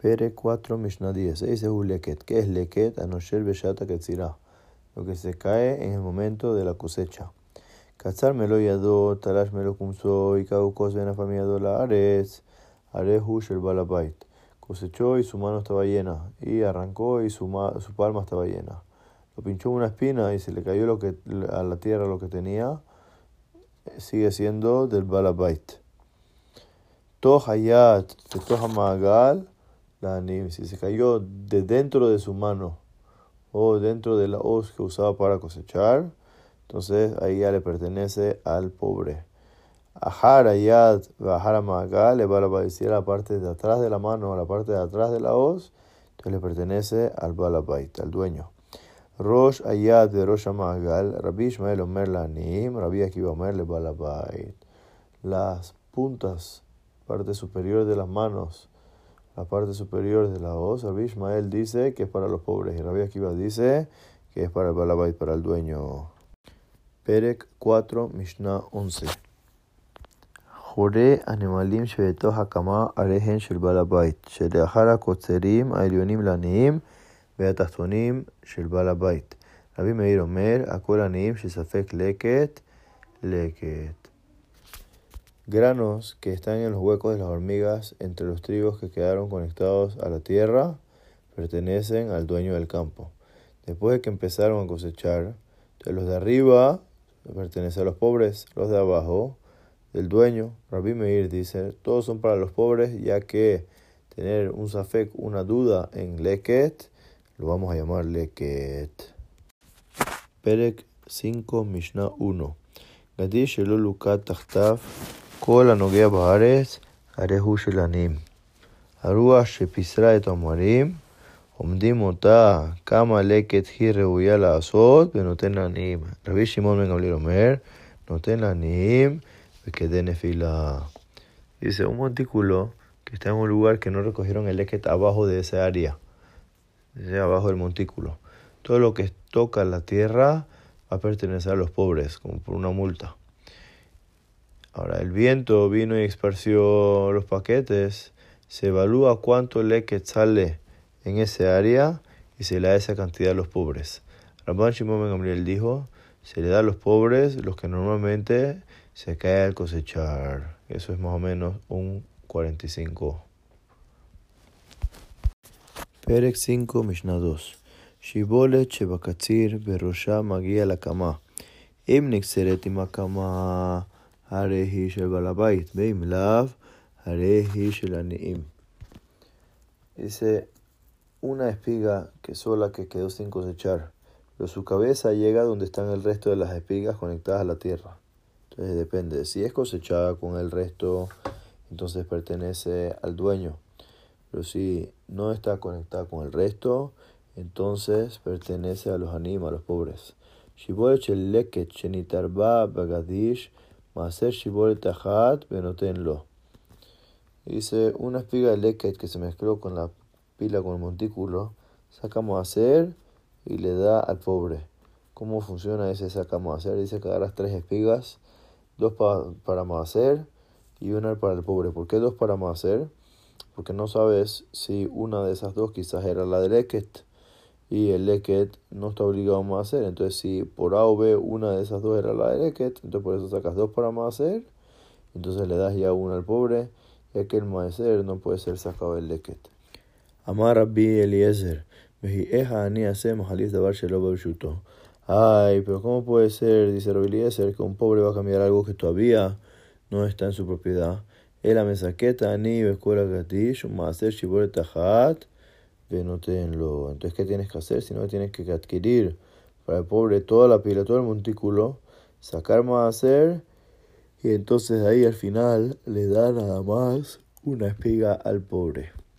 Pere 4, Mishnah 10. Ese es leket. ¿Qué es leket? Anoshel bellata ketzirah. Lo que se cae en el momento de la cosecha. Katzar melo yado, talash melo kumso, y kaukos ven a familia la ares, arehu shel balabait. Cosechó y su mano estaba llena, y arrancó y su, su palma estaba llena. Lo pinchó una espina y se le cayó lo que, a la tierra lo que tenía, sigue siendo del balabait. Tohayat, magal si se cayó de dentro de su mano o dentro de la hoz que usaba para cosechar, entonces ahí ya le pertenece al pobre. Ahara yad bajara magal le va a decir la parte de atrás de la mano o la parte de atrás de la hoz, entonces le pertenece al balabait, al dueño. Rosh ayad de Rosh Magal, Rabbi Ishmael Omer Lanim, Rabbi Akiva Omer le balabait. Las puntas, parte superior de las manos, la parte superior de la hoz. Rabbi Ishmael dice que es para los pobres y Rabbi Akiva dice que es para el balabait, para el dueño. Perek 4, Mishnah 11. Jure animalim shebeto hakama arehen shel balabait, shelehar akotzerim aelyonim laneim veatachtonim shel balabait. Rabbi Meir Omer, akol anihim shesafek leket, leket granos que están en los huecos de las hormigas entre los trigos que quedaron conectados a la tierra pertenecen al dueño del campo. Después de que empezaron a cosechar, los de arriba pertenecen a los pobres, los de abajo del dueño. Rabbi Meir dice, todos son para los pobres, ya que tener un safek, una duda en leket, lo vamos a llamar leket. Perek 5, Mishnah 1. Gadish כל הנוגע בארץ, הרי הוא של עניים. הרוח שפיסרה את המורים, עומדים אותה כמה לקט היא ראויה לעשות ונותן לעניים. רבי שמעון בן גמליאל אומר, נותן לעניים וכדי נפילה. Dice, un montículo que está en un lugar que no recogieron el leket abajo de esa área, dice, abajo del montículo. Todo lo que toca la tierra va a pertenecer a los pobres, como por una multa. Ahora, el viento vino y esparció los paquetes. Se evalúa cuánto leket sale en ese área y se le da esa cantidad a los pobres. Rabban Shimon Gamliel dijo, se le da a los pobres los que normalmente se cae al cosechar. Eso es más o menos un 45. Perek 5, Mishnah 2. Shibolet shebakatzir berosha magia la kama. Im nixeret. Arehi Shel Balabait, Lav, Arehi Shel Dice, una espiga que sola que quedó sin cosechar, pero su cabeza llega donde están el resto de las espigas conectadas a la tierra. Entonces depende, si es cosechada con el resto, entonces pertenece al dueño. Pero si no está conectada con el resto, entonces pertenece a los animales, a los pobres. Shiboy Cheleket Shenitarba Bagadish Maser Shibol Tajat Benotenlo. Dice, una espiga de leket que se mezcló con la pila con el montículo, sacamos a hacer y le da al pobre. ¿Cómo funciona ese sacamos a hacer? Dice que agarras tres espigas, dos para para hacer y una para el pobre. ¿Por qué dos para hacer? Porque no sabes si una de esas dos quizás era la de leket y el leket no está obligado a hacer. Entonces, si por A o B una de esas dos era la de leket, entonces por eso sacas dos para hacer, entonces le das ya una al pobre, ya que el maaser no puede ser sacado del leket. Amar Rabbi Eliezer, Ay, pero ¿cómo puede ser, dice Rabbi Eliezer, que un pobre va a cambiar algo que todavía no está en su propiedad? El mesaqueta ni escuela gatish, un maaser shibor tajat, lo Entonces, ¿qué tienes que hacer? Si no, tienes que adquirir para el pobre toda la pila, todo el montículo, sacar más hacer, y entonces ahí al final le da nada más una espiga al pobre.